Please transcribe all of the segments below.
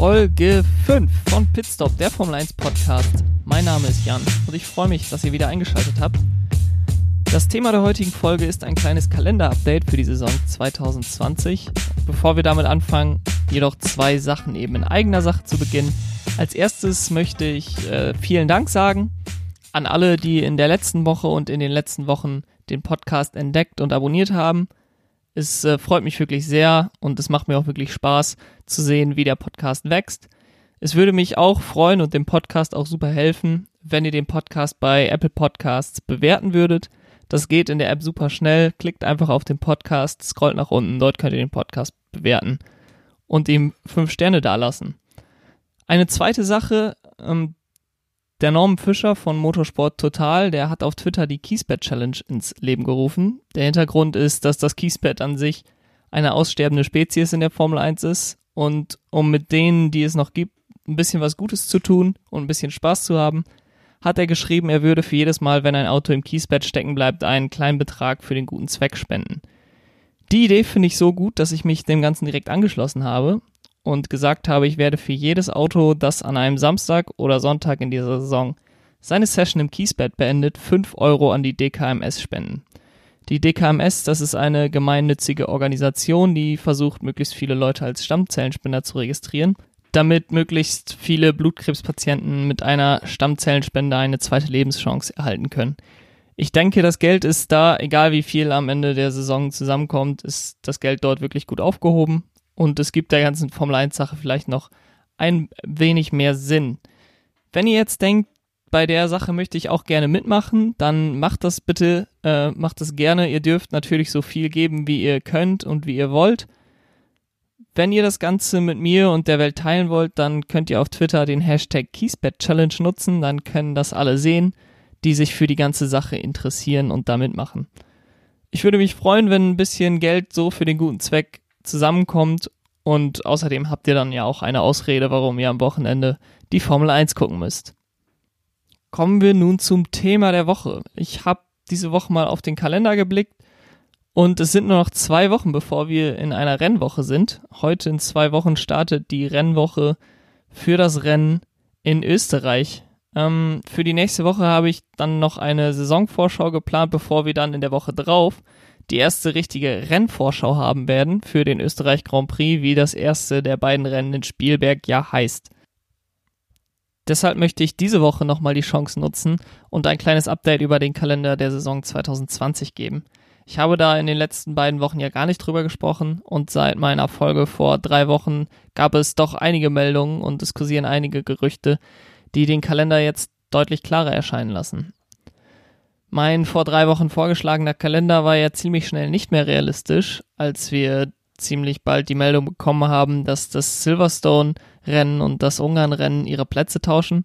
Folge 5 von Pitstop, der Formel 1 Podcast. Mein Name ist Jan und ich freue mich, dass ihr wieder eingeschaltet habt. Das Thema der heutigen Folge ist ein kleines Kalender-Update für die Saison 2020. Bevor wir damit anfangen, jedoch zwei Sachen eben in eigener Sache zu beginnen. Als erstes möchte ich äh, vielen Dank sagen an alle, die in der letzten Woche und in den letzten Wochen den Podcast entdeckt und abonniert haben. Es äh, freut mich wirklich sehr und es macht mir auch wirklich Spaß zu sehen, wie der Podcast wächst. Es würde mich auch freuen und dem Podcast auch super helfen, wenn ihr den Podcast bei Apple Podcasts bewerten würdet. Das geht in der App super schnell. Klickt einfach auf den Podcast, scrollt nach unten, dort könnt ihr den Podcast bewerten und ihm fünf Sterne dalassen. Eine zweite Sache, ähm, der Norman Fischer von Motorsport Total, der hat auf Twitter die Keyspat Challenge ins Leben gerufen. Der Hintergrund ist, dass das Keyspat an sich eine aussterbende Spezies in der Formel 1 ist und um mit denen, die es noch gibt, ein bisschen was Gutes zu tun und ein bisschen Spaß zu haben, hat er geschrieben, er würde für jedes Mal, wenn ein Auto im Keyspat stecken bleibt, einen kleinen Betrag für den guten Zweck spenden. Die Idee finde ich so gut, dass ich mich dem Ganzen direkt angeschlossen habe und gesagt habe, ich werde für jedes Auto, das an einem Samstag oder Sonntag in dieser Saison seine Session im Kiesbett beendet, 5 Euro an die DKMS spenden. Die DKMS, das ist eine gemeinnützige Organisation, die versucht, möglichst viele Leute als Stammzellenspender zu registrieren, damit möglichst viele Blutkrebspatienten mit einer Stammzellenspende eine zweite Lebenschance erhalten können. Ich denke, das Geld ist da, egal wie viel am Ende der Saison zusammenkommt, ist das Geld dort wirklich gut aufgehoben und es gibt der ganzen Formel 1 Sache vielleicht noch ein wenig mehr Sinn. Wenn ihr jetzt denkt, bei der Sache möchte ich auch gerne mitmachen, dann macht das bitte, äh, macht das gerne. Ihr dürft natürlich so viel geben, wie ihr könnt und wie ihr wollt. Wenn ihr das Ganze mit mir und der Welt teilen wollt, dann könnt ihr auf Twitter den Hashtag Keysbet Challenge nutzen, dann können das alle sehen, die sich für die ganze Sache interessieren und da mitmachen. Ich würde mich freuen, wenn ein bisschen Geld so für den guten Zweck zusammenkommt und außerdem habt ihr dann ja auch eine Ausrede, warum ihr am Wochenende die Formel 1 gucken müsst. Kommen wir nun zum Thema der Woche. Ich habe diese Woche mal auf den Kalender geblickt und es sind nur noch zwei Wochen, bevor wir in einer Rennwoche sind. Heute in zwei Wochen startet die Rennwoche für das Rennen in Österreich. Ähm, für die nächste Woche habe ich dann noch eine Saisonvorschau geplant, bevor wir dann in der Woche drauf die erste richtige Rennvorschau haben werden für den Österreich Grand Prix, wie das erste der beiden Rennen in Spielberg ja heißt. Deshalb möchte ich diese Woche nochmal die Chance nutzen und ein kleines Update über den Kalender der Saison 2020 geben. Ich habe da in den letzten beiden Wochen ja gar nicht drüber gesprochen und seit meiner Folge vor drei Wochen gab es doch einige Meldungen und es kursieren einige Gerüchte, die den Kalender jetzt deutlich klarer erscheinen lassen. Mein vor drei Wochen vorgeschlagener Kalender war ja ziemlich schnell nicht mehr realistisch, als wir ziemlich bald die Meldung bekommen haben, dass das Silverstone-Rennen und das Ungarn-Rennen ihre Plätze tauschen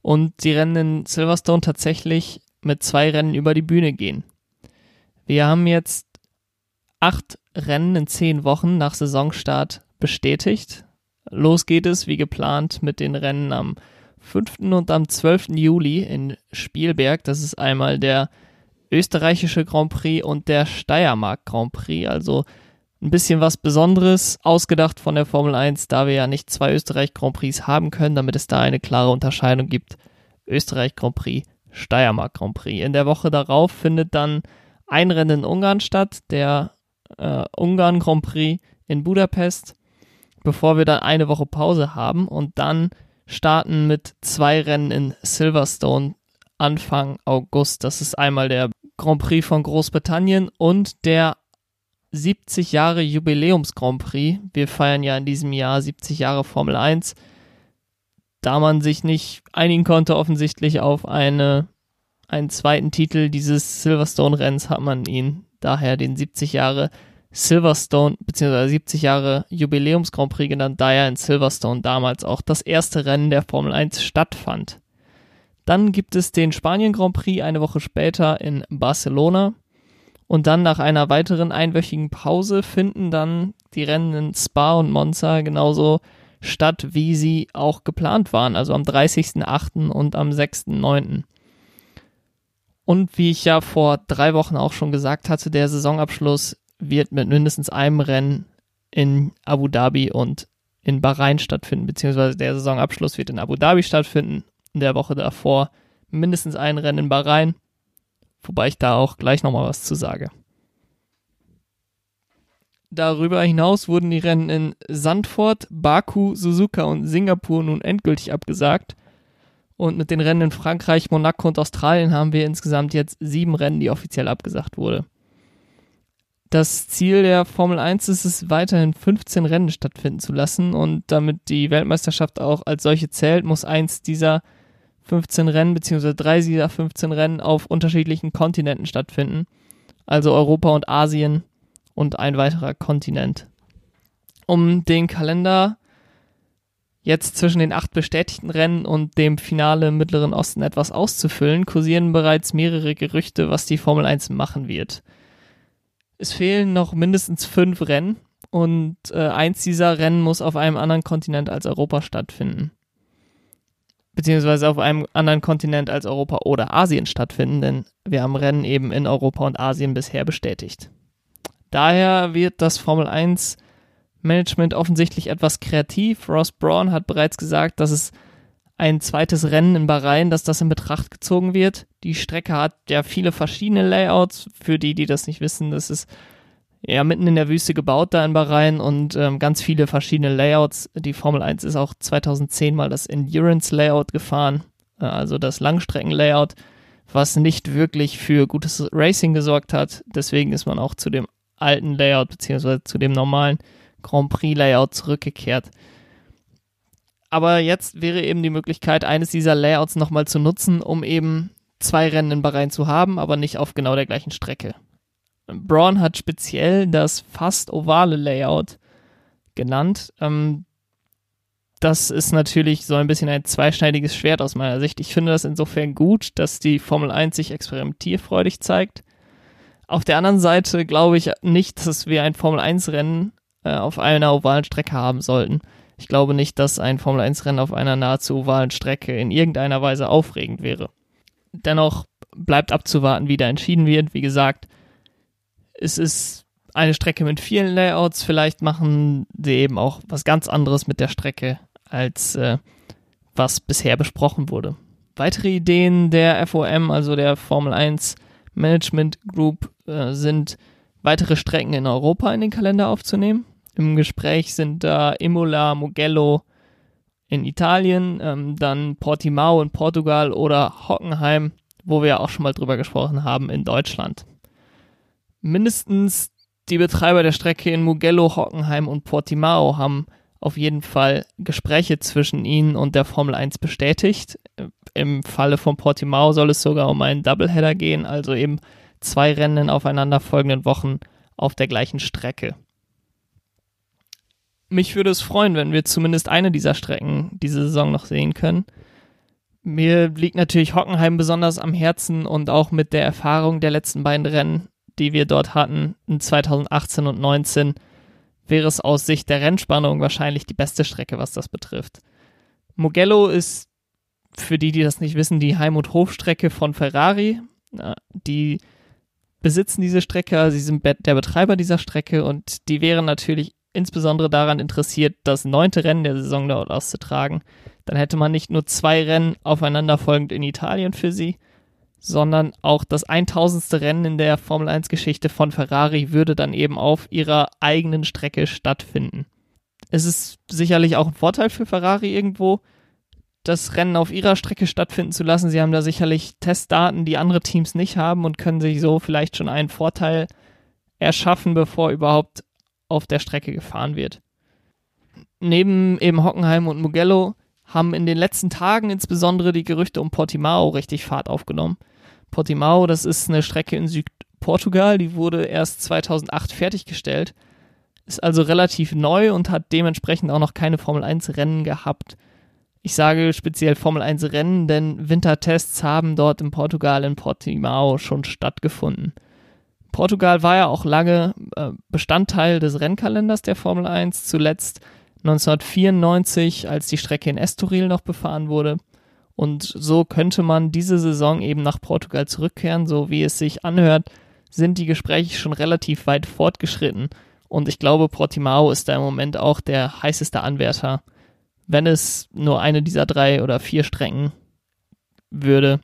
und die Rennen in Silverstone tatsächlich mit zwei Rennen über die Bühne gehen. Wir haben jetzt acht Rennen in zehn Wochen nach Saisonstart bestätigt. Los geht es wie geplant mit den Rennen am 5. und am 12. Juli in Spielberg. Das ist einmal der österreichische Grand Prix und der Steiermark Grand Prix. Also ein bisschen was Besonderes, ausgedacht von der Formel 1, da wir ja nicht zwei Österreich Grand Prix haben können, damit es da eine klare Unterscheidung gibt. Österreich Grand Prix, Steiermark Grand Prix. In der Woche darauf findet dann ein Rennen in Ungarn statt, der äh, Ungarn Grand Prix in Budapest, bevor wir dann eine Woche Pause haben und dann starten mit zwei Rennen in Silverstone Anfang August. Das ist einmal der Grand Prix von Großbritannien und der 70 Jahre Jubiläums Grand Prix. Wir feiern ja in diesem Jahr 70 Jahre Formel 1. Da man sich nicht einigen konnte, offensichtlich auf eine, einen zweiten Titel dieses Silverstone-Renns, hat man ihn daher den 70 Jahre Silverstone bzw. 70 Jahre Jubiläums Grand Prix genannt, da ja in Silverstone damals auch das erste Rennen der Formel 1 stattfand. Dann gibt es den Spanien Grand Prix eine Woche später in Barcelona. Und dann nach einer weiteren einwöchigen Pause finden dann die Rennen in Spa und Monza genauso statt, wie sie auch geplant waren, also am 30.08. und am 6.09. Und wie ich ja vor drei Wochen auch schon gesagt hatte, der Saisonabschluss wird mit mindestens einem Rennen in Abu Dhabi und in Bahrain stattfinden, beziehungsweise der Saisonabschluss wird in Abu Dhabi stattfinden. In der Woche davor mindestens ein Rennen in Bahrain, wobei ich da auch gleich nochmal was zu sage. Darüber hinaus wurden die Rennen in Sandford, Baku, Suzuka und Singapur nun endgültig abgesagt. Und mit den Rennen in Frankreich, Monaco und Australien haben wir insgesamt jetzt sieben Rennen, die offiziell abgesagt wurde. Das Ziel der Formel 1 ist es, weiterhin 15 Rennen stattfinden zu lassen. Und damit die Weltmeisterschaft auch als solche zählt, muss eins dieser 15 Rennen, beziehungsweise drei dieser 15 Rennen auf unterschiedlichen Kontinenten stattfinden. Also Europa und Asien und ein weiterer Kontinent. Um den Kalender jetzt zwischen den acht bestätigten Rennen und dem Finale im Mittleren Osten etwas auszufüllen, kursieren bereits mehrere Gerüchte, was die Formel 1 machen wird. Es fehlen noch mindestens fünf Rennen und äh, eins dieser Rennen muss auf einem anderen Kontinent als Europa stattfinden. Beziehungsweise auf einem anderen Kontinent als Europa oder Asien stattfinden, denn wir haben Rennen eben in Europa und Asien bisher bestätigt. Daher wird das Formel 1 Management offensichtlich etwas kreativ. Ross Braun hat bereits gesagt, dass es ein zweites Rennen in Bahrain, dass das in Betracht gezogen wird. Die Strecke hat ja viele verschiedene Layouts. Für die, die das nicht wissen, das ist ja mitten in der Wüste gebaut da in Bahrain und ähm, ganz viele verschiedene Layouts. Die Formel 1 ist auch 2010 mal das Endurance Layout gefahren, äh, also das Langstrecken Layout, was nicht wirklich für gutes Racing gesorgt hat. Deswegen ist man auch zu dem alten Layout beziehungsweise zu dem normalen Grand Prix Layout zurückgekehrt. Aber jetzt wäre eben die Möglichkeit, eines dieser Layouts nochmal zu nutzen, um eben zwei Rennen in Bahrain zu haben, aber nicht auf genau der gleichen Strecke. Braun hat speziell das fast ovale Layout genannt. Ähm, das ist natürlich so ein bisschen ein zweischneidiges Schwert aus meiner Sicht. Ich finde das insofern gut, dass die Formel 1 sich experimentierfreudig zeigt. Auf der anderen Seite glaube ich nicht, dass wir ein Formel 1-Rennen äh, auf einer ovalen Strecke haben sollten. Ich glaube nicht, dass ein Formel 1-Rennen auf einer nahezu ovalen Strecke in irgendeiner Weise aufregend wäre. Dennoch bleibt abzuwarten, wie da entschieden wird. Wie gesagt, es ist eine Strecke mit vielen Layouts. Vielleicht machen sie eben auch was ganz anderes mit der Strecke, als äh, was bisher besprochen wurde. Weitere Ideen der FOM, also der Formel 1 Management Group, äh, sind weitere Strecken in Europa in den Kalender aufzunehmen. Im Gespräch sind da Imola, Mugello in Italien, ähm, dann Portimao in Portugal oder Hockenheim, wo wir auch schon mal drüber gesprochen haben, in Deutschland. Mindestens die Betreiber der Strecke in Mugello, Hockenheim und Portimao haben auf jeden Fall Gespräche zwischen ihnen und der Formel 1 bestätigt. Im Falle von Portimao soll es sogar um einen Doubleheader gehen, also eben zwei Rennen in aufeinanderfolgenden Wochen auf der gleichen Strecke. Mich würde es freuen, wenn wir zumindest eine dieser Strecken diese Saison noch sehen können. Mir liegt natürlich Hockenheim besonders am Herzen und auch mit der Erfahrung der letzten beiden Rennen, die wir dort hatten, in 2018 und 2019, wäre es aus Sicht der Rennspannung wahrscheinlich die beste Strecke, was das betrifft. Mugello ist, für die, die das nicht wissen, die Heim- und Hofstrecke von Ferrari. Die besitzen diese Strecke, sie sind der Betreiber dieser Strecke und die wären natürlich insbesondere daran interessiert, das neunte Rennen der Saison dort auszutragen. Dann hätte man nicht nur zwei Rennen aufeinanderfolgend in Italien für sie, sondern auch das 1000. Rennen in der Formel 1 Geschichte von Ferrari würde dann eben auf ihrer eigenen Strecke stattfinden. Es ist sicherlich auch ein Vorteil für Ferrari irgendwo, das Rennen auf ihrer Strecke stattfinden zu lassen. Sie haben da sicherlich Testdaten, die andere Teams nicht haben und können sich so vielleicht schon einen Vorteil erschaffen, bevor überhaupt auf der Strecke gefahren wird. Neben eben Hockenheim und Mugello haben in den letzten Tagen insbesondere die Gerüchte um Portimao richtig Fahrt aufgenommen. Portimao, das ist eine Strecke in Südportugal, die wurde erst 2008 fertiggestellt, ist also relativ neu und hat dementsprechend auch noch keine Formel 1 Rennen gehabt. Ich sage speziell Formel 1 Rennen, denn Wintertests haben dort in Portugal in Portimao schon stattgefunden. Portugal war ja auch lange äh, Bestandteil des Rennkalenders der Formel 1, zuletzt 1994, als die Strecke in Estoril noch befahren wurde. Und so könnte man diese Saison eben nach Portugal zurückkehren, so wie es sich anhört, sind die Gespräche schon relativ weit fortgeschritten Und ich glaube, Portimao ist da im Moment auch der heißeste Anwärter. Wenn es nur eine dieser drei oder vier Strecken würde,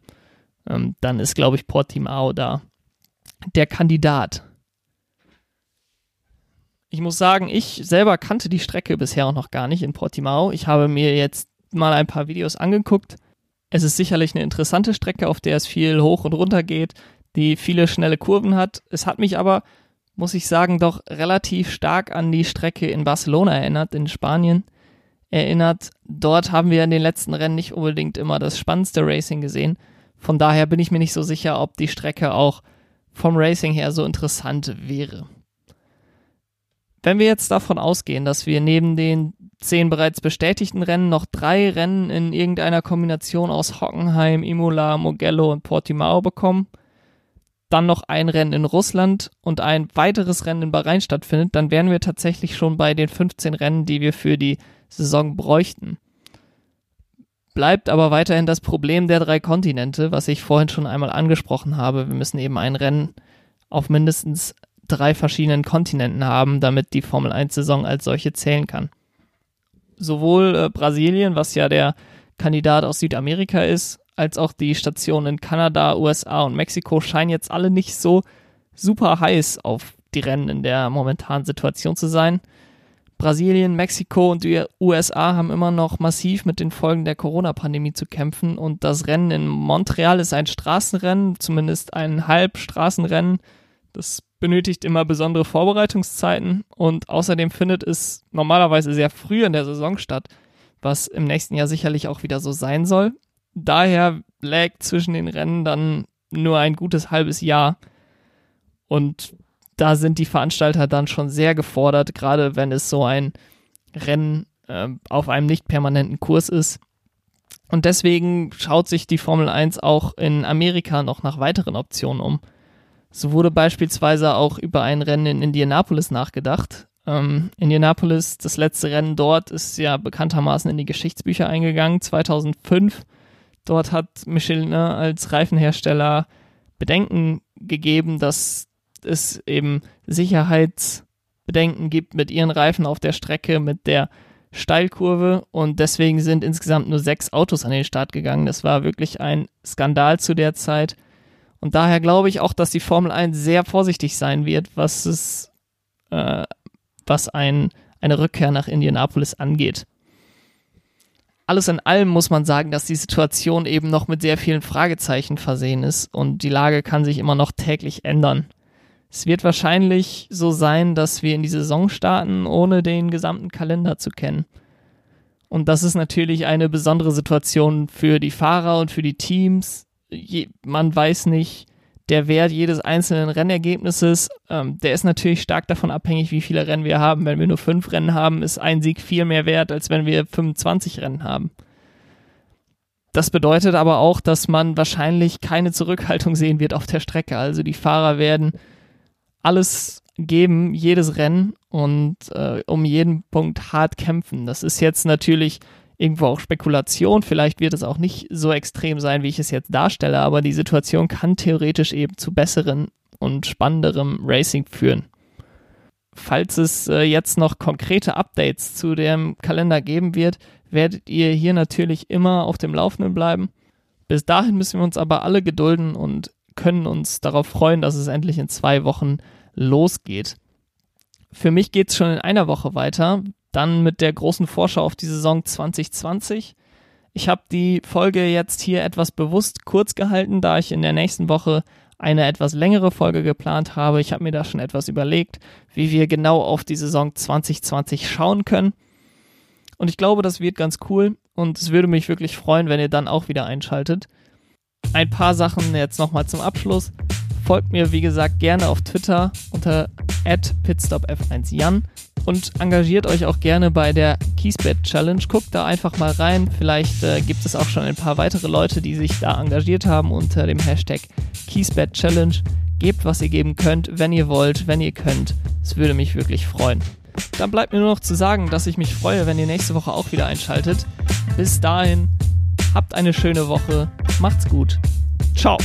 ähm, dann ist, glaube ich, Portimao da der Kandidat. Ich muss sagen, ich selber kannte die Strecke bisher auch noch gar nicht in Portimao. Ich habe mir jetzt mal ein paar Videos angeguckt. Es ist sicherlich eine interessante Strecke, auf der es viel hoch und runter geht, die viele schnelle Kurven hat. Es hat mich aber, muss ich sagen, doch relativ stark an die Strecke in Barcelona erinnert, in Spanien erinnert. Dort haben wir in den letzten Rennen nicht unbedingt immer das spannendste Racing gesehen. Von daher bin ich mir nicht so sicher, ob die Strecke auch vom Racing her so interessant wäre. Wenn wir jetzt davon ausgehen, dass wir neben den zehn bereits bestätigten Rennen noch drei Rennen in irgendeiner Kombination aus Hockenheim, Imola, Mugello und Portimao bekommen, dann noch ein Rennen in Russland und ein weiteres Rennen in Bahrain stattfindet, dann wären wir tatsächlich schon bei den 15 Rennen, die wir für die Saison bräuchten. Bleibt aber weiterhin das Problem der drei Kontinente, was ich vorhin schon einmal angesprochen habe. Wir müssen eben ein Rennen auf mindestens drei verschiedenen Kontinenten haben, damit die Formel 1 Saison als solche zählen kann. Sowohl äh, Brasilien, was ja der Kandidat aus Südamerika ist, als auch die Stationen in Kanada, USA und Mexiko scheinen jetzt alle nicht so super heiß auf die Rennen in der momentanen Situation zu sein. Brasilien, Mexiko und die USA haben immer noch massiv mit den Folgen der Corona-Pandemie zu kämpfen und das Rennen in Montreal ist ein Straßenrennen, zumindest ein Halbstraßenrennen. Das benötigt immer besondere Vorbereitungszeiten und außerdem findet es normalerweise sehr früh in der Saison statt, was im nächsten Jahr sicherlich auch wieder so sein soll. Daher lag zwischen den Rennen dann nur ein gutes halbes Jahr und da sind die Veranstalter dann schon sehr gefordert, gerade wenn es so ein Rennen äh, auf einem nicht permanenten Kurs ist. Und deswegen schaut sich die Formel 1 auch in Amerika noch nach weiteren Optionen um. So wurde beispielsweise auch über ein Rennen in Indianapolis nachgedacht. Ähm, Indianapolis, das letzte Rennen dort, ist ja bekanntermaßen in die Geschichtsbücher eingegangen, 2005. Dort hat Michelin als Reifenhersteller Bedenken gegeben, dass es eben Sicherheitsbedenken gibt mit ihren Reifen auf der Strecke, mit der Steilkurve und deswegen sind insgesamt nur sechs Autos an den Start gegangen. Das war wirklich ein Skandal zu der Zeit. Und daher glaube ich auch, dass die Formel 1 sehr vorsichtig sein wird, was es, äh, was ein, eine Rückkehr nach Indianapolis angeht. Alles in allem muss man sagen, dass die Situation eben noch mit sehr vielen Fragezeichen versehen ist und die Lage kann sich immer noch täglich ändern. Es wird wahrscheinlich so sein, dass wir in die Saison starten, ohne den gesamten Kalender zu kennen. Und das ist natürlich eine besondere Situation für die Fahrer und für die Teams. Je, man weiß nicht, der Wert jedes einzelnen Rennergebnisses, ähm, der ist natürlich stark davon abhängig, wie viele Rennen wir haben. Wenn wir nur fünf Rennen haben, ist ein Sieg viel mehr wert, als wenn wir 25 Rennen haben. Das bedeutet aber auch, dass man wahrscheinlich keine Zurückhaltung sehen wird auf der Strecke. Also die Fahrer werden alles geben, jedes Rennen und äh, um jeden Punkt hart kämpfen. Das ist jetzt natürlich irgendwo auch Spekulation. Vielleicht wird es auch nicht so extrem sein, wie ich es jetzt darstelle, aber die Situation kann theoretisch eben zu besseren und spannenderem Racing führen. Falls es äh, jetzt noch konkrete Updates zu dem Kalender geben wird, werdet ihr hier natürlich immer auf dem Laufenden bleiben. Bis dahin müssen wir uns aber alle gedulden und können uns darauf freuen, dass es endlich in zwei Wochen losgeht. Für mich geht es schon in einer Woche weiter, dann mit der großen Vorschau auf die Saison 2020. Ich habe die Folge jetzt hier etwas bewusst kurz gehalten, da ich in der nächsten Woche eine etwas längere Folge geplant habe. Ich habe mir da schon etwas überlegt, wie wir genau auf die Saison 2020 schauen können. Und ich glaube, das wird ganz cool und es würde mich wirklich freuen, wenn ihr dann auch wieder einschaltet. Ein paar Sachen jetzt nochmal zum Abschluss. Folgt mir, wie gesagt, gerne auf Twitter unter pitstopf1jan und engagiert euch auch gerne bei der Keysbet Challenge. Guckt da einfach mal rein. Vielleicht äh, gibt es auch schon ein paar weitere Leute, die sich da engagiert haben unter dem Hashtag Keysbet Challenge. Gebt, was ihr geben könnt, wenn ihr wollt, wenn ihr könnt. Es würde mich wirklich freuen. Dann bleibt mir nur noch zu sagen, dass ich mich freue, wenn ihr nächste Woche auch wieder einschaltet. Bis dahin Habt eine schöne Woche. Macht's gut. Ciao.